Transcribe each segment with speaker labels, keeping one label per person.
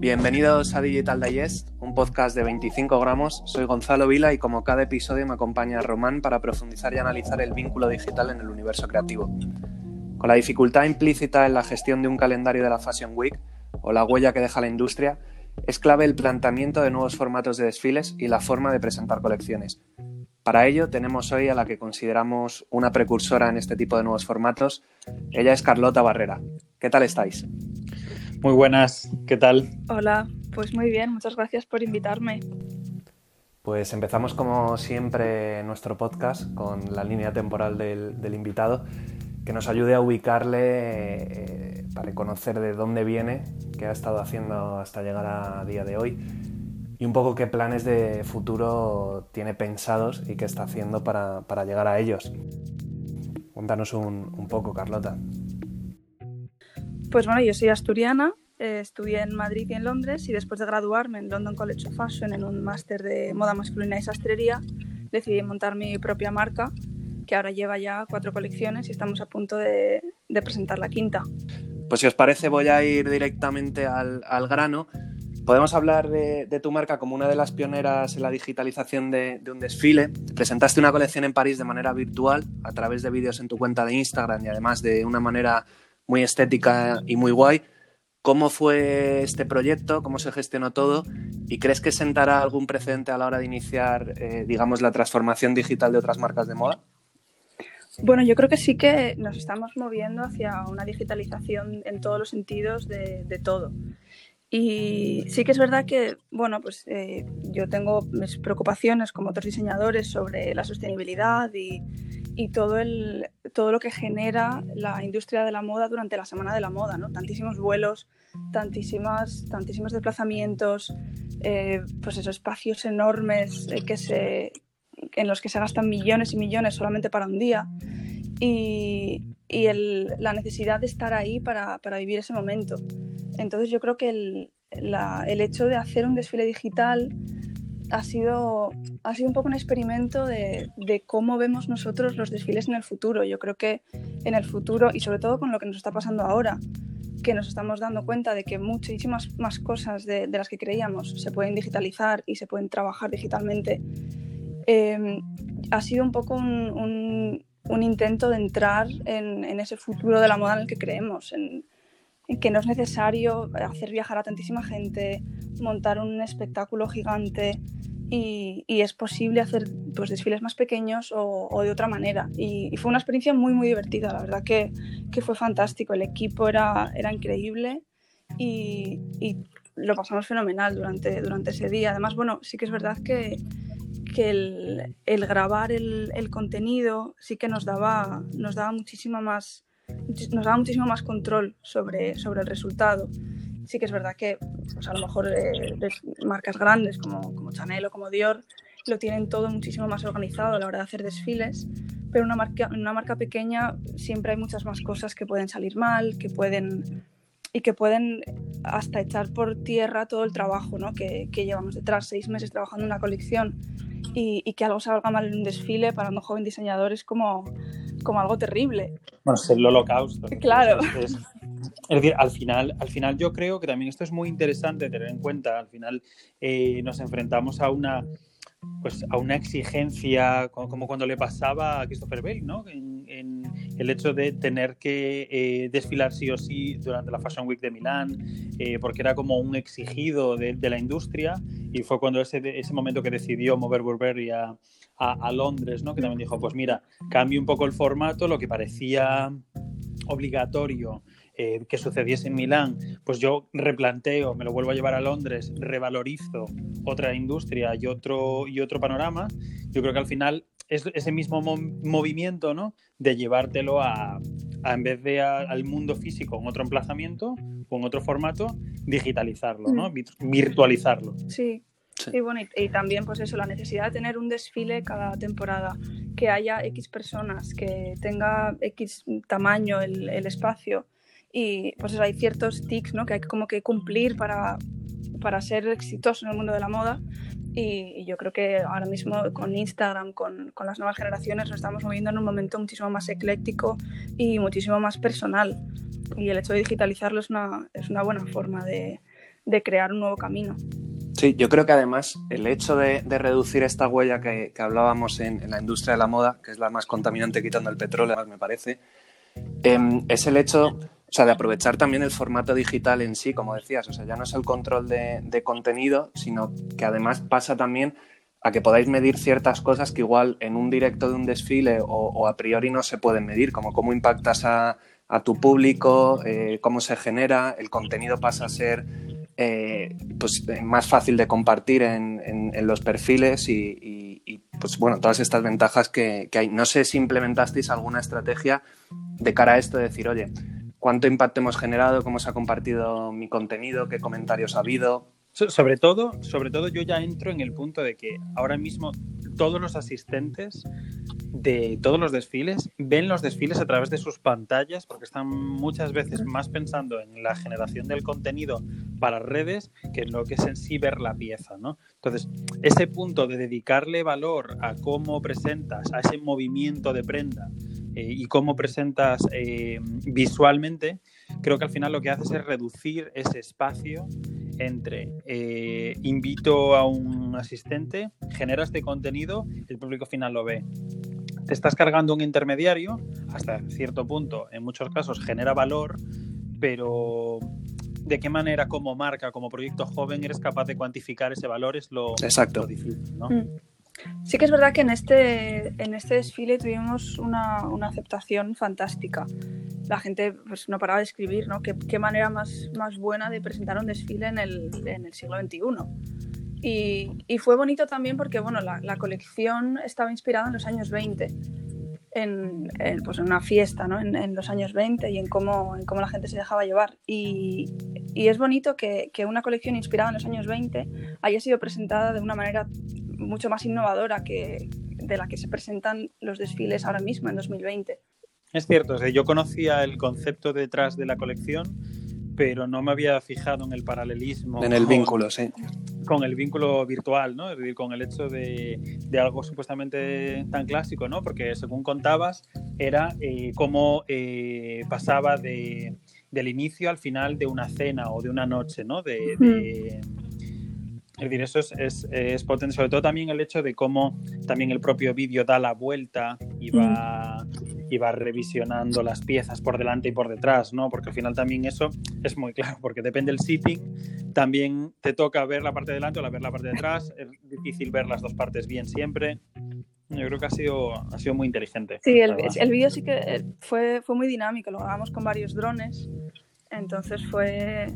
Speaker 1: Bienvenidos a Digital Digest, un podcast de 25 gramos. Soy Gonzalo Vila y como cada episodio me acompaña Román para profundizar y analizar el vínculo digital en el universo creativo. Con la dificultad implícita en la gestión de un calendario de la Fashion Week o la huella que deja la industria, es clave el planteamiento de nuevos formatos de desfiles y la forma de presentar colecciones. Para ello tenemos hoy a la que consideramos una precursora en este tipo de nuevos formatos. Ella es Carlota Barrera. ¿Qué tal estáis?
Speaker 2: Muy buenas, ¿qué tal?
Speaker 3: Hola, pues muy bien, muchas gracias por invitarme.
Speaker 1: Pues empezamos como siempre nuestro podcast con la línea temporal del, invitado, que nos ayude a ubicarle eh, para conocer de dónde viene, qué ha estado haciendo hasta llegar a día de hoy y un poco qué planes de futuro tiene pensados y qué está haciendo para, llegar a ellos. Cuéntanos un, un poco, Carlota.
Speaker 3: Pues bueno, yo soy asturiana, eh, estudié en Madrid y en Londres y después de graduarme en London College of Fashion en un máster de moda masculina y sastrería, decidí montar mi propia marca que ahora lleva ya cuatro colecciones y estamos a punto de, presentar la quinta.
Speaker 1: Pues si os parece voy a ir directamente al, grano. Podemos hablar de, tu marca como una de las pioneras en la digitalización de, de, un desfile. Presentaste una colección en París de manera virtual, a través de vídeos en tu cuenta de Instagram y además de una manera muy estética y muy guay. ¿Cómo fue este proyecto? ¿Cómo se gestionó todo? ¿Y crees que sentará algún precedente a la hora de iniciar, eh, digamos, la transformación digital de otras marcas de moda?
Speaker 3: Bueno, yo creo que sí que nos estamos moviendo hacia una digitalización en todos los sentidos de, todo. Y sí que es verdad que, bueno, pues eh, yo tengo mis preocupaciones como otros diseñadores sobre la sostenibilidad y, y todo, el, todo lo que genera la industria de la moda durante la semana de la moda, ¿no? Tantísimos vuelos, tantísimas, tantísimos desplazamientos, eh, pues esos espacios enormes eh, en los que se gastan millones y millones solamente para un día y, y la necesidad de estar ahí para, para, vivir ese momento. Entonces yo creo que el, el hecho de hacer un desfile digital ha sido, ha sido un poco un experimento de, de, cómo vemos nosotros los desfiles en el futuro. Yo creo que en el futuro, y sobre todo con lo que nos está pasando ahora, que nos estamos dando cuenta de que muchísimas más cosas de, de las que creíamos se pueden digitalizar y se pueden trabajar digitalmente, eh, ha sido un poco un, un, intento de entrar en, en, ese futuro de la moda en el que creemos, que no es necesario hacer viajar a tantísima gente, montar un espectáculo gigante, y, es posible hacer pues, desfiles más pequeños o, de otra manera. Y, fue una experiencia muy, muy divertida, la verdad que, que fue fantástico, el equipo era, era increíble y, lo pasamos fenomenal durante, durante ese día. Además, bueno, sí que es verdad que, que el, grabar el, el, contenido sí que nos daba, nos daba muchísima más nos daba muchísimo más control sobre, sobre el resultado sí que es verdad que pues a lo mejor eh, marcas grandes como, como Chanel o como Dior lo tienen todo muchísimo más organizado a la hora de hacer desfiles, pero una marca, una marca pequeña siempre hay muchas más cosas que pueden salir mal, que pueden y que pueden hasta echar por tierra todo el trabajo ¿no? que, llevamos detrás, seis meses trabajando en una colección y, y, que algo salga mal en un desfile para un joven diseñador es como, como algo terrible.
Speaker 2: Bueno, es el holocausto.
Speaker 3: Claro.
Speaker 2: Es, es decir, al final, al final yo creo que también esto es muy interesante tener en cuenta. Al final eh, nos enfrentamos a una, pues, a una exigencia como cuando le pasaba a Christopher Bale, ¿no? En, el hecho de tener que eh, desfilar sí o sí durante la Fashion Week de Milán, eh, porque era como un exigido de, la industria y fue cuando ese, ese momento que decidió mover Burberry a, a, a Londres, ¿no? Que también dijo, pues mira, cambie un poco el formato, lo que parecía obligatorio eh, que sucediese en Milán, pues yo replanteo, me lo vuelvo a llevar a Londres, revalorizo otra industria y otro, y otro panorama, yo creo que al final es ese mismo movimiento, ¿no? De llevártelo a, en vez de al mundo físico en otro emplazamiento o en otro formato, digitalizarlo, ¿no? Mm. Virtualizarlo.
Speaker 3: Sí. Sí. bueno, y, también pues eso, la necesidad de tener un desfile cada temporada, que haya X personas, que tenga X tamaño el, el espacio, y pues eso, hay ciertos tics ¿no? que hay como que cumplir para, para ser exitoso en el mundo de la moda y, yo creo que ahora mismo con Instagram, con, con, las nuevas generaciones, nos estamos moviendo en un momento muchísimo más ecléctico y muchísimo más personal y el hecho de digitalizarlo es una, es una buena forma de, de crear un nuevo camino.
Speaker 1: Sí, yo creo que además el hecho de, reducir esta huella que, hablábamos en, la industria de la moda, que es la más contaminante quitando el petróleo, me parece, em, es el hecho o sea, de aprovechar también el formato digital en sí, como decías. O sea, ya no es el control de, contenido, sino que además pasa también a que podáis medir ciertas cosas que igual en un directo de un desfile o, a priori no se pueden medir, como cómo impactas a, tu público, eh, cómo se genera, el contenido pasa a ser eh, pues, eh, más fácil de compartir en, los perfiles y, pues bueno, todas estas ventajas que, hay. No sé si implementasteis alguna estrategia de cara a esto, de decir, oye, ¿cuánto impacto hemos generado? ¿Cómo se ha compartido mi contenido? ¿Qué comentarios ha habido?
Speaker 2: Sobre todo, sobre todo yo ya entro en el punto de que ahora mismo todos los asistentes de todos los desfiles ven los desfiles a través de sus pantallas porque están muchas veces más pensando en la generación del contenido para redes que en lo que es en sí ver la pieza, ¿no? Entonces, ese punto de dedicarle valor a cómo presentas, a ese movimiento de prenda eh, y cómo presentas eh, visualmente, creo que al final lo que haces es reducir ese espacio entre eh, invito a un asistente, genera este contenido, el público final lo ve. Te estás cargando un intermediario, hasta cierto punto, en muchos casos genera valor, pero de qué manera como marca, como proyecto joven, eres capaz de cuantificar ese valor es lo,
Speaker 1: Exacto.
Speaker 2: difícil. ¿no?
Speaker 3: Mm. Sí que es verdad que en este, en este desfile tuvimos una, una aceptación fantástica la gente pues, no paraba de escribir, ¿no? Qué, qué manera más, más, buena de presentar un desfile en el, en el siglo XXI. Y, y, fue bonito también porque bueno, la, la, colección estaba inspirada en los años 20, en, pues en una fiesta ¿no? en, en, los años 20 y en cómo, en cómo la gente se dejaba llevar. Y, y es bonito que, que, una colección inspirada en los años 20 haya sido presentada de una manera mucho más innovadora que de la que se presentan los desfiles ahora mismo en 2020.
Speaker 2: Es cierto, yo conocía el concepto detrás de la colección, pero no me había fijado en el paralelismo.
Speaker 1: En el vínculo, sí.
Speaker 2: Con el vínculo virtual, ¿no? Es decir, con el hecho de, algo supuestamente tan clásico, ¿no? Porque según contabas, era eh, cómo eh, pasaba de, del inicio al final de una cena o de una noche, ¿no? De, es decir, eso es, potente, sobre todo también el hecho de cómo también el propio vídeo da la vuelta y va, y va revisionando las piezas por delante y por detrás, ¿no? Porque al final también eso es muy claro, porque depende del sitting, también te toca ver la parte de delante o la ver la parte de atrás, es difícil ver las dos partes bien siempre. Yo creo que ha sido, ha sido muy inteligente.
Speaker 3: Sí, el, el vídeo sí que eh, fue, fue muy dinámico, lo grabamos con varios drones entonces fue,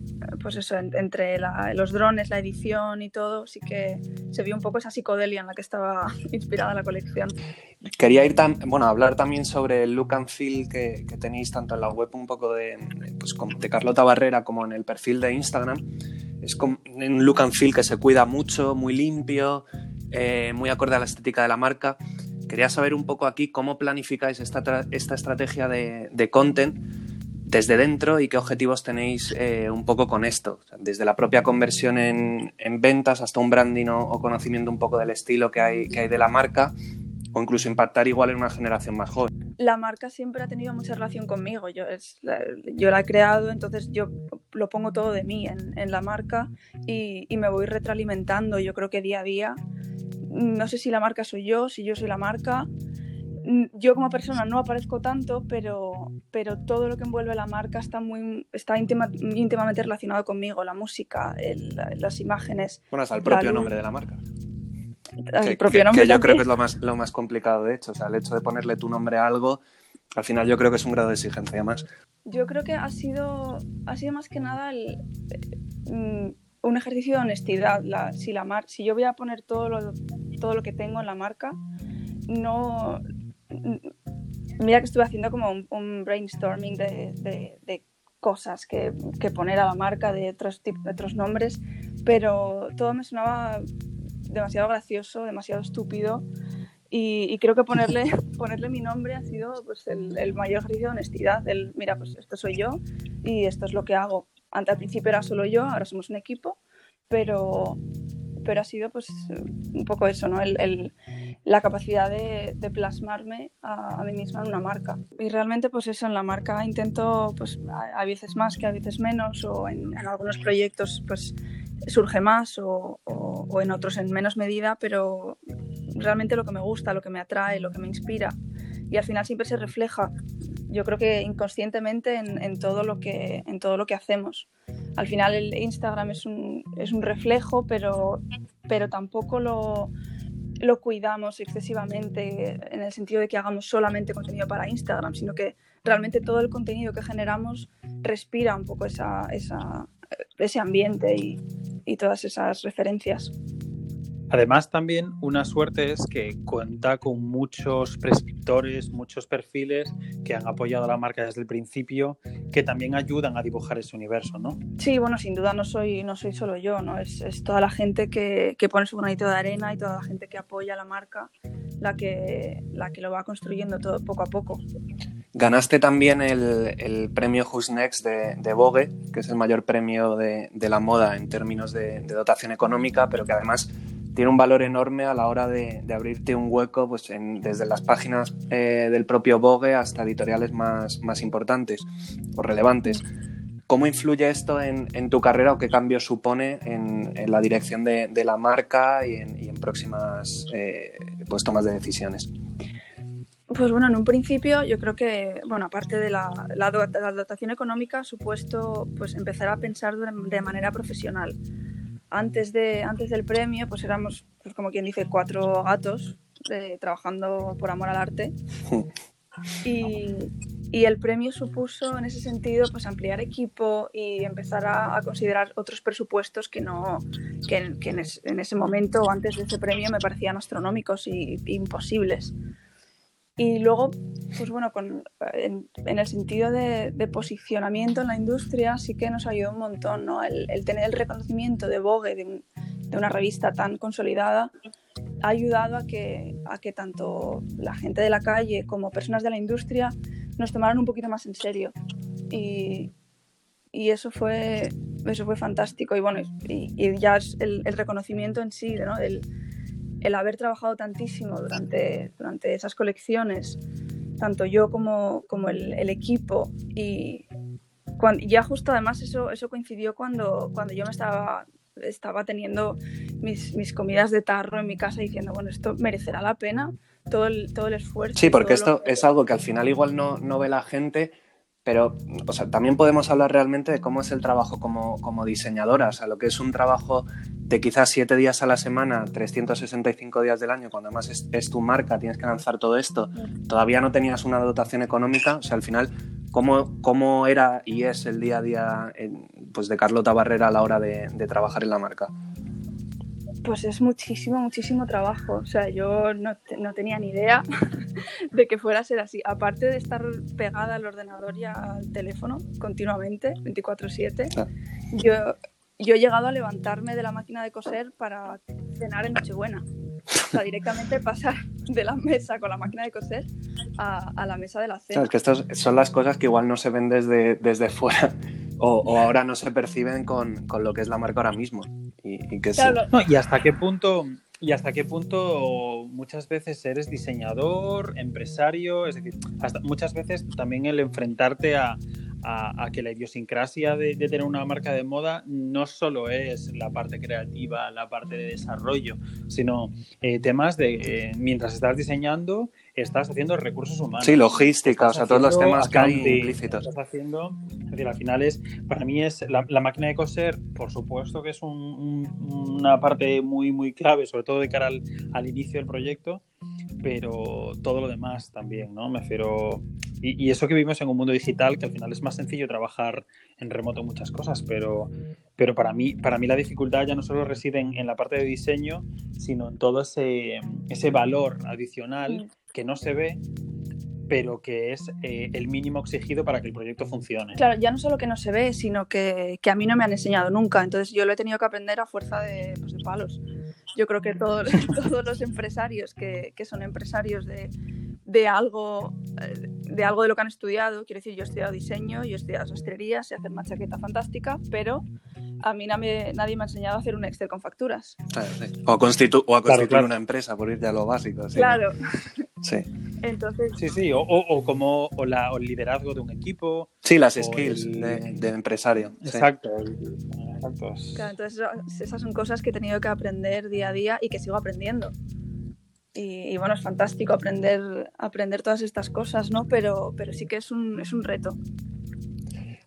Speaker 3: pues eso, entre los drones, la edición y todo, sí que se vio un poco esa psicodelia en la que estaba inspirada la colección.
Speaker 1: Quería ir tan, bueno, hablar también sobre el look and feel que, tenéis tanto en la web un poco de, pues, de Carlota Barrera como en el perfil de Instagram. Es un look and feel que se cuida mucho, muy limpio, eh, muy acorde a la estética de la marca. Quería saber un poco aquí cómo planificáis esta, esta estrategia de, de content desde dentro y qué objetivos tenéis eh, un poco con esto, desde la propia conversión en, ventas hasta un branding o, conocimiento un poco del estilo que hay, que hay de la marca o incluso impactar igual en una generación más joven.
Speaker 3: La marca siempre ha tenido mucha relación conmigo, yo, es, la, yo la he creado, entonces yo lo pongo todo de mí en, en la marca y, y me voy retroalimentando, yo creo que día a día, no sé si la marca soy yo, si yo soy la marca, yo como persona no aparezco tanto, pero, pero todo lo que envuelve la marca está, muy, está íntimamente relacionado conmigo, la música, las imágenes.
Speaker 1: Bueno, hasta el propio nombre de la marca. El propio nombre. Que yo creo que es lo más, lo más complicado, de hecho. O sea, el hecho de ponerle tu nombre a algo, al final yo creo que es un grado de exigencia más.
Speaker 3: Yo creo que ha sido, ha sido más que nada el, mm, un ejercicio de honestidad. La, si, la mar, si yo voy a poner todo lo, todo lo que tengo en la marca, no, mira que estuve haciendo como un, brainstorming de, cosas que, poner a la marca, de otros, de otros nombres, pero todo me sonaba demasiado gracioso, demasiado estúpido. Y, creo que ponerle, ponerle mi nombre ha sido pues, el, mayor ejercicio de honestidad. El, mira, pues esto soy yo y esto es lo que hago. Antes al principio era solo yo, ahora somos un equipo, pero pero ha sido pues un poco eso, ¿no? El, la capacidad de, plasmarme a, mí misma en una marca. Y realmente pues eso, en la marca intento pues a, veces más que a veces menos o en, algunos proyectos pues surge más o, o, en otros en menos medida, pero realmente lo que me gusta, lo que me atrae, lo que me inspira y al final siempre se refleja yo creo que inconscientemente en, todo, lo que, en todo lo que hacemos. Al final el Instagram es un, es un reflejo, pero, pero tampoco lo, lo cuidamos excesivamente en el sentido de que hagamos solamente contenido para Instagram, sino que realmente todo el contenido que generamos respira un poco esa, esa, ese ambiente y, y todas esas referencias.
Speaker 2: Además, también una suerte es que cuenta con muchos prescriptores, muchos perfiles que han apoyado a la marca desde el principio, que también ayudan a dibujar ese universo, ¿no?
Speaker 3: Sí, bueno, sin duda no soy, no soy solo yo, ¿no? Es, es toda la gente que, que, pone su granito de arena y toda la gente que apoya a la marca la que, la que lo va construyendo todo poco a poco.
Speaker 1: Ganaste también el, el premio Who's Next de, de, Vogue, que es el mayor premio de, de la moda en términos de, de dotación económica, pero que además tiene un valor enorme a la hora de, abrirte un hueco pues, desde las páginas eh, del propio Vogue hasta editoriales más, más importantes o relevantes. ¿Cómo influye esto en, tu carrera o qué cambio supone en, la dirección de, la marca y en, próximas eh, pues, tomas de decisiones?
Speaker 3: Pues bueno, en un principio yo creo que, bueno, aparte de la, la, dotación económica, supuesto pues, empezar a pensar de manera profesional antes, de, antes del premio, pues éramos, pues como quien dice, cuatro gatos eh, trabajando por amor al arte. Y, y, el premio supuso, en ese sentido, pues ampliar equipo y empezar a, considerar otros presupuestos que, no, que, que en, en, ese momento o antes de ese premio me parecían astronómicos y, imposibles. Y luego, pues bueno, con, en, el sentido de, posicionamiento en la industria sí que nos ayudó un montón, ¿no? El, tener el reconocimiento de Vogue, de, una revista tan consolidada, ha ayudado a que, a que tanto la gente de la calle como personas de la industria nos tomaran un poquito más en serio. Y, y eso fue, eso fue fantástico. Y bueno, y, ya es el, el, reconocimiento en sí, ¿no? El, el haber trabajado tantísimo durante, durante esas colecciones, tanto yo como, como el, el equipo, y cuando, ya justo además eso, eso coincidió cuando, cuando yo me estaba, estaba teniendo mis, mis comidas de tarro en mi casa diciendo, bueno, esto merecerá la pena, todo el, todo el esfuerzo.
Speaker 1: Sí, porque esto es algo que al final igual no, no ve la gente, pero o sea, también podemos hablar realmente de cómo es el trabajo como, como diseñadora, o sea, lo que es un trabajo de quizás siete días a la semana, 365 días del año, cuando además es, tu marca, tienes que lanzar todo esto, todavía no tenías una dotación económica, o sea, al final, ¿cómo, cómo era y es el día a día pues de Carlota Barrera a la hora de, de trabajar en la marca?
Speaker 3: Pues es muchísimo, muchísimo trabajo. O sea, yo no, no, tenía ni idea de que fuera a ser así. Aparte de estar pegada al ordenador y al teléfono continuamente, 24/7, ah. yo, yo he llegado a levantarme de la máquina de coser para cenar en Nochebuena. O sea, directamente pasar de la mesa con la máquina de coser a, a la mesa de la cena.
Speaker 1: Claro, es que estas son las cosas que igual no se ven desde, desde fuera o, ahora no se perciben con, con, lo que es la marca ahora mismo. Y, que
Speaker 2: y hasta qué punto y hasta qué punto muchas veces eres diseñador, empresario, es decir, hasta muchas veces también el enfrentarte a, a, que la idiosincrasia de, tener una marca de moda no solo es la parte creativa, la parte de desarrollo, sino eh, temas de eh, mientras estás diseñando, estás haciendo recursos humanos.
Speaker 1: Sí, logística, o sea, todos los temas que hay implícitos.
Speaker 2: Estás haciendo, es decir, al final es, para mí es la, máquina de coser, por supuesto que es una parte muy, muy clave, sobre todo de cara al, al inicio del proyecto, pero todo lo demás también, ¿no? Me refiero. Y, eso que vivimos en un mundo digital, que al final es más sencillo trabajar en remoto muchas cosas, pero, pero para, mí, para mí la dificultad ya no solo reside en, la parte de diseño, sino en todo ese, ese valor adicional mm. Que no se ve, pero que es eh, el mínimo exigido para que el proyecto funcione.
Speaker 3: Claro, ya no solo que no se ve, sino que, que, a mí no me han enseñado nunca, entonces yo lo he tenido que aprender a fuerza de, pues, de palos. Yo creo que todos, todos los empresarios que, que son empresarios de, de, algo, eh, de algo de lo que han estudiado, quiero decir, yo he estudiado diseño, yo he estudiado sastrería, sé hacer una chaqueta fantástica, pero a mí nadie, nadie me ha enseñado a hacer un Excel con facturas.
Speaker 1: Claro, sí. O, constitu o a constituir
Speaker 2: claro.
Speaker 1: una empresa, por irte a lo básico. Sí.
Speaker 3: Claro.
Speaker 1: Sí.
Speaker 3: Entonces,
Speaker 2: Sí, sí, o, o- o como o la, o el liderazgo de un equipo.
Speaker 1: Sí, las skills
Speaker 2: el-
Speaker 1: de, de empresario.
Speaker 2: Exacto. exacto.
Speaker 3: claro, entonces eso- esas son cosas que he tenido que aprender día a día y que sigo aprendiendo. Y, y bueno, es fantástico aprender, aprender todas estas cosas, ¿no? Pero, pero sí que es un, es un reto.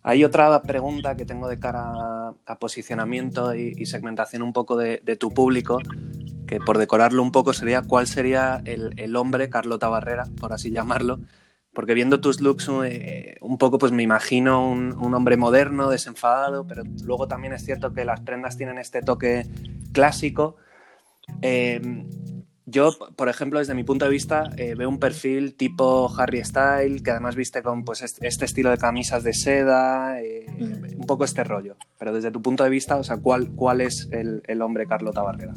Speaker 1: Hay otra pregunta que tengo de cara a, posicionamiento y, segmentación un poco de, tu público, que por decorarlo un poco sería cuál sería el, hombre Carlota Barrera, por así llamarlo, porque viendo tus looks eh, un poco pues me imagino un, un hombre moderno, desenfadado, pero luego también es cierto que las prendas tienen este toque clásico. Eh, yo, por ejemplo, desde mi punto de vista, eh, veo un perfil tipo Harry Style, que además viste con pues, este, estilo de camisas de seda, eh, un poco este rollo. Pero desde tu punto de vista, o sea, ¿cuál, cuál es el, el hombre Carlota Barrera?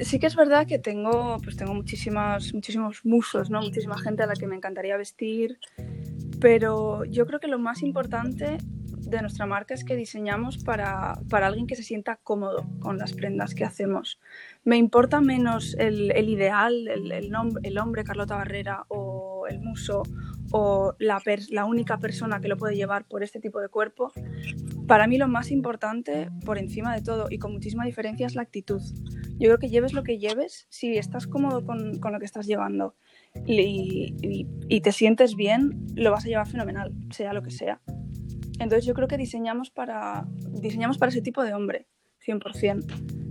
Speaker 3: Sí que es verdad que tengo, pues tengo muchísimas, muchísimos musos, ¿no? Muchísima gente a la que me encantaría vestir, pero yo creo que lo más importante de nuestra marca es que diseñamos para, para alguien que se sienta cómodo con las prendas que hacemos. Me importa menos el, el ideal, el, el, el hombre Carlota Barrera o el muso o la, la única persona que lo puede llevar por este tipo de cuerpo. Para mí lo más importante, por encima de todo y con muchísima diferencia, es la actitud. Yo creo que lleves lo que lleves, si estás cómodo con, con lo que estás llevando y- y te sientes bien, lo vas a llevar fenomenal, sea lo que sea. Entonces yo creo que diseñamos para, diseñamos para ese tipo de hombre, 100%.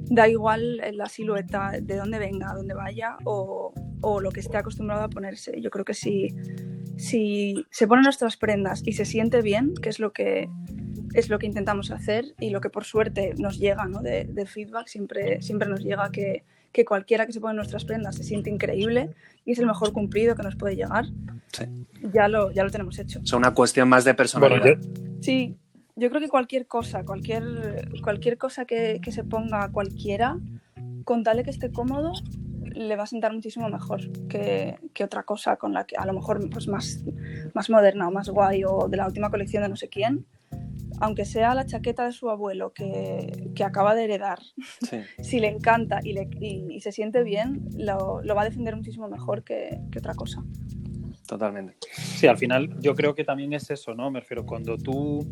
Speaker 3: Da igual la silueta, de dónde venga, dónde vaya o, o lo que esté acostumbrado a ponerse. Yo creo que si, si se ponen nuestras prendas y se siente bien, que es lo que, es lo que intentamos hacer y lo que por suerte nos llega ¿no? de, de feedback, siempre, siempre nos llega que, que cualquiera que se pone nuestras prendas se siente increíble y es el mejor cumplido que nos puede llegar,
Speaker 1: Sí.
Speaker 3: ya lo, ya lo tenemos hecho.
Speaker 1: Es una cuestión más de personalidad.
Speaker 2: Bueno, yo-
Speaker 3: Sí, yo creo que cualquier cosa, cualquier, cualquier cosa que, que se ponga cualquiera, con tal de que esté cómodo, le va a sentar muchísimo mejor que, que otra cosa con la que a lo mejor pues más, más moderna o más guay o de la última colección de no sé quién. Aunque sea la chaqueta de su abuelo que, que acaba de heredar,
Speaker 1: Sí.
Speaker 3: si le encanta y, le- y- y se siente bien, lo, lo va a defender muchísimo mejor que, que otra cosa.
Speaker 1: Totalmente.
Speaker 2: Sí, al final yo creo que también es eso, ¿no? Me refiero, cuando tú,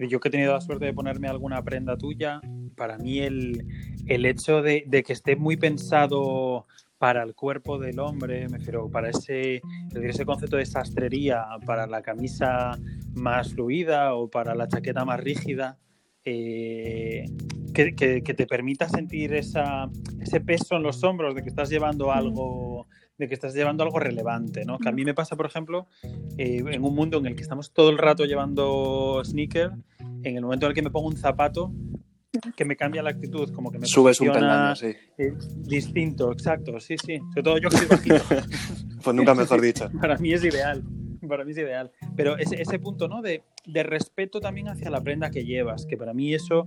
Speaker 2: yo que he tenido la suerte de ponerme alguna prenda tuya, para mí el, el hecho de, de que esté muy pensado para el cuerpo del hombre, me refiero, para ese, ese concepto de sastrería, para la camisa más fluida o para la chaqueta más rígida, eh, que, que- que te permita sentir esa, ese peso en los hombros de que estás llevando algo de que estás llevando algo relevante, ¿no? Que a mí me pasa, por ejemplo, eh, en un mundo en el que estamos todo el rato llevando sneaker, en el momento en el que me pongo un zapato, que me cambia la actitud, como que me
Speaker 1: Subes un peldaño, sí.
Speaker 2: eh, distinto, exacto, sí, sí. Sobre todo yo que soy bajito.
Speaker 1: Pues nunca mejor dicho.
Speaker 2: Para mí es ideal. Para mí es ideal. Pero ese, ese punto, ¿no? De, de respeto también hacia la prenda que llevas, que para mí eso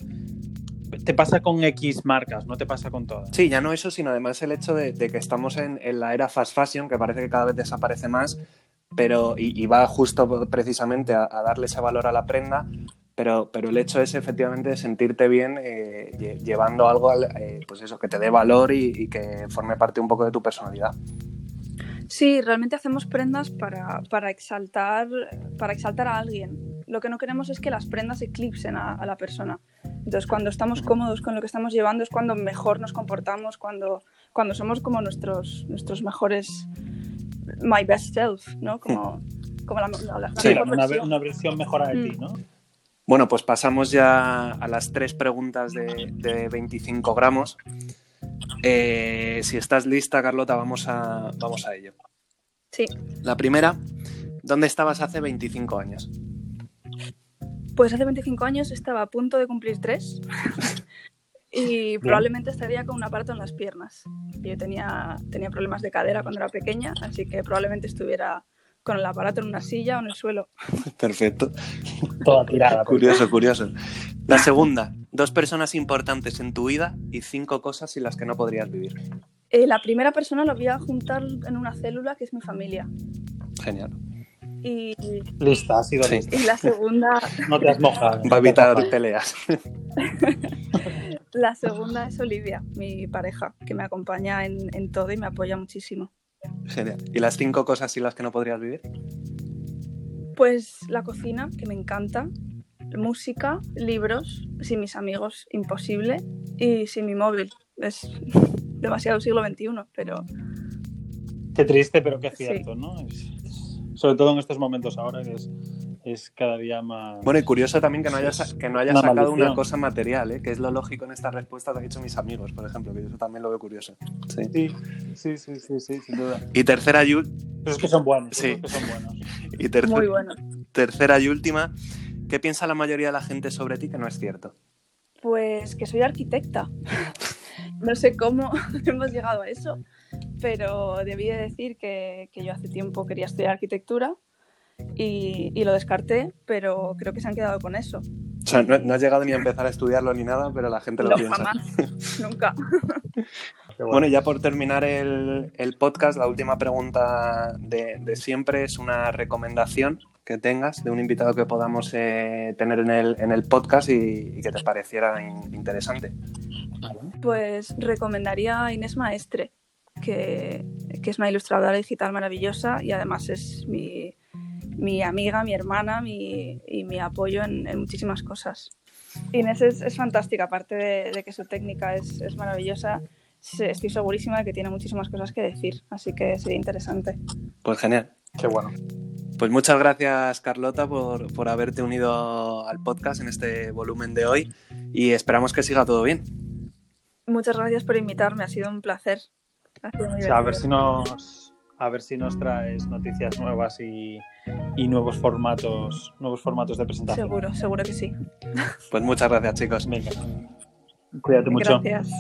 Speaker 2: te pasa con X marcas, no te pasa con todas.
Speaker 1: Sí, ya no eso, sino además el hecho de, de que estamos en, en la era fast fashion, que parece que cada vez desaparece más, pero y, y va justo precisamente a, a darle ese valor a la prenda, pero, pero el hecho es efectivamente de sentirte bien eh, lle- llevando algo, al- eh, pues eso, que te dé valor y, y que forme parte un poco de tu personalidad.
Speaker 3: Sí, realmente hacemos prendas para, para, exaltar, para exaltar a alguien. Lo que no queremos es que las prendas eclipsen a, a la persona. Entonces, cuando estamos cómodos con lo que estamos llevando es cuando mejor nos comportamos, cuando, cuando somos como nuestros, nuestros mejores, my best self, ¿no? Como, como la, la- la
Speaker 1: Sí,
Speaker 3: mejor
Speaker 2: una,
Speaker 3: versión.
Speaker 2: una versión mejorada de ti,
Speaker 3: Mm.
Speaker 2: ¿no?
Speaker 1: Bueno, pues pasamos ya a las tres preguntas de, de 25 gramos. Eh, si estás lista, Carlota, vamos a, vamos a ello.
Speaker 3: Sí,
Speaker 1: La primera, ¿dónde estabas hace 25 años?
Speaker 3: Pues hace 25 años estaba a punto de cumplir tres y probablemente estaría con un aparato en las piernas. Yo tenía, tenía problemas de cadera cuando era pequeña, así que probablemente estuviera con el aparato en una silla o en el suelo.
Speaker 1: Perfecto.
Speaker 2: Toda tirada.
Speaker 1: Curioso, curioso. La segunda, dos personas importantes en tu vida y cinco cosas sin las que no podrías vivir.
Speaker 3: Eh, la primera persona lo voy a juntar en una célula que es mi familia.
Speaker 1: Genial.
Speaker 3: Y,
Speaker 2: Lista, ha sido
Speaker 1: Sí.
Speaker 2: lista.
Speaker 3: y la segunda,
Speaker 2: No te has mojado.
Speaker 1: Va a evitar peleas.
Speaker 3: la segunda es Olivia, mi pareja, que me acompaña en, en todo y me apoya muchísimo.
Speaker 1: Genial. ¿Y las cinco cosas sin las que no podrías vivir?
Speaker 3: Pues la cocina, que me encanta, música, libros, sin mis amigos, imposible, y sin mi móvil. Es demasiado siglo XXI, pero
Speaker 2: Qué triste, pero qué
Speaker 3: Sí.
Speaker 2: cierto, ¿no? Es- sobre todo en estos momentos ahora que es, es cada día más...
Speaker 1: Bueno, y curioso también que no hayas,
Speaker 2: Es
Speaker 1: que no hayas
Speaker 2: una
Speaker 1: sacado
Speaker 2: maldición.
Speaker 1: una cosa material, ¿eh? que es lo lógico en esta respuesta que han dicho mis amigos, por ejemplo, que yo eso también lo veo curioso. Sí.
Speaker 2: Sí, sí, sí, sí, sí, sin duda.
Speaker 1: Y tercera y,
Speaker 2: Pero es que son buenos,
Speaker 1: Sí.
Speaker 2: es que son buenos.
Speaker 1: y
Speaker 3: muy bueno.
Speaker 1: tercera y última, ¿qué piensa la mayoría de la gente sobre ti que no es cierto?
Speaker 3: Pues que soy arquitecta. No sé cómo hemos llegado a eso, pero debí de decir que, que yo hace tiempo quería estudiar arquitectura y, y lo descarté, pero creo que se han quedado con eso.
Speaker 1: O sea, no, no has llegado ni a empezar a estudiarlo ni nada, pero la gente lo
Speaker 3: No,
Speaker 1: piensa.
Speaker 3: jamás, nunca.
Speaker 1: Bueno, ya por terminar el, el podcast, la última pregunta de, de siempre es una recomendación que tengas de un invitado que podamos eh, tener en el, en el podcast y, y que te pareciera in- interesante.
Speaker 3: Pues recomendaría a Inés Maestre, que, que es una ilustradora digital maravillosa y además es mi, mi amiga, mi hermana mi, y mi apoyo en, en muchísimas cosas. Inés es, es fantástica, aparte de, de que su técnica es, es maravillosa, se- estoy segurísima de que tiene muchísimas cosas que decir, así que sería interesante.
Speaker 1: Pues genial.
Speaker 2: Qué bueno.
Speaker 1: Pues muchas gracias, Carlota, por, por haberte unido al podcast en este volumen de hoy y esperamos que siga todo bien.
Speaker 3: Muchas gracias por invitarme, ha sido un placer.
Speaker 2: A ver si nos a ver si nos traes noticias nuevas y, y, nuevos formatos, nuevos formatos de presentación.
Speaker 3: Seguro, seguro que sí.
Speaker 1: Pues muchas gracias, chicos.
Speaker 2: Venga. Cuídate mucho.
Speaker 3: Gracias.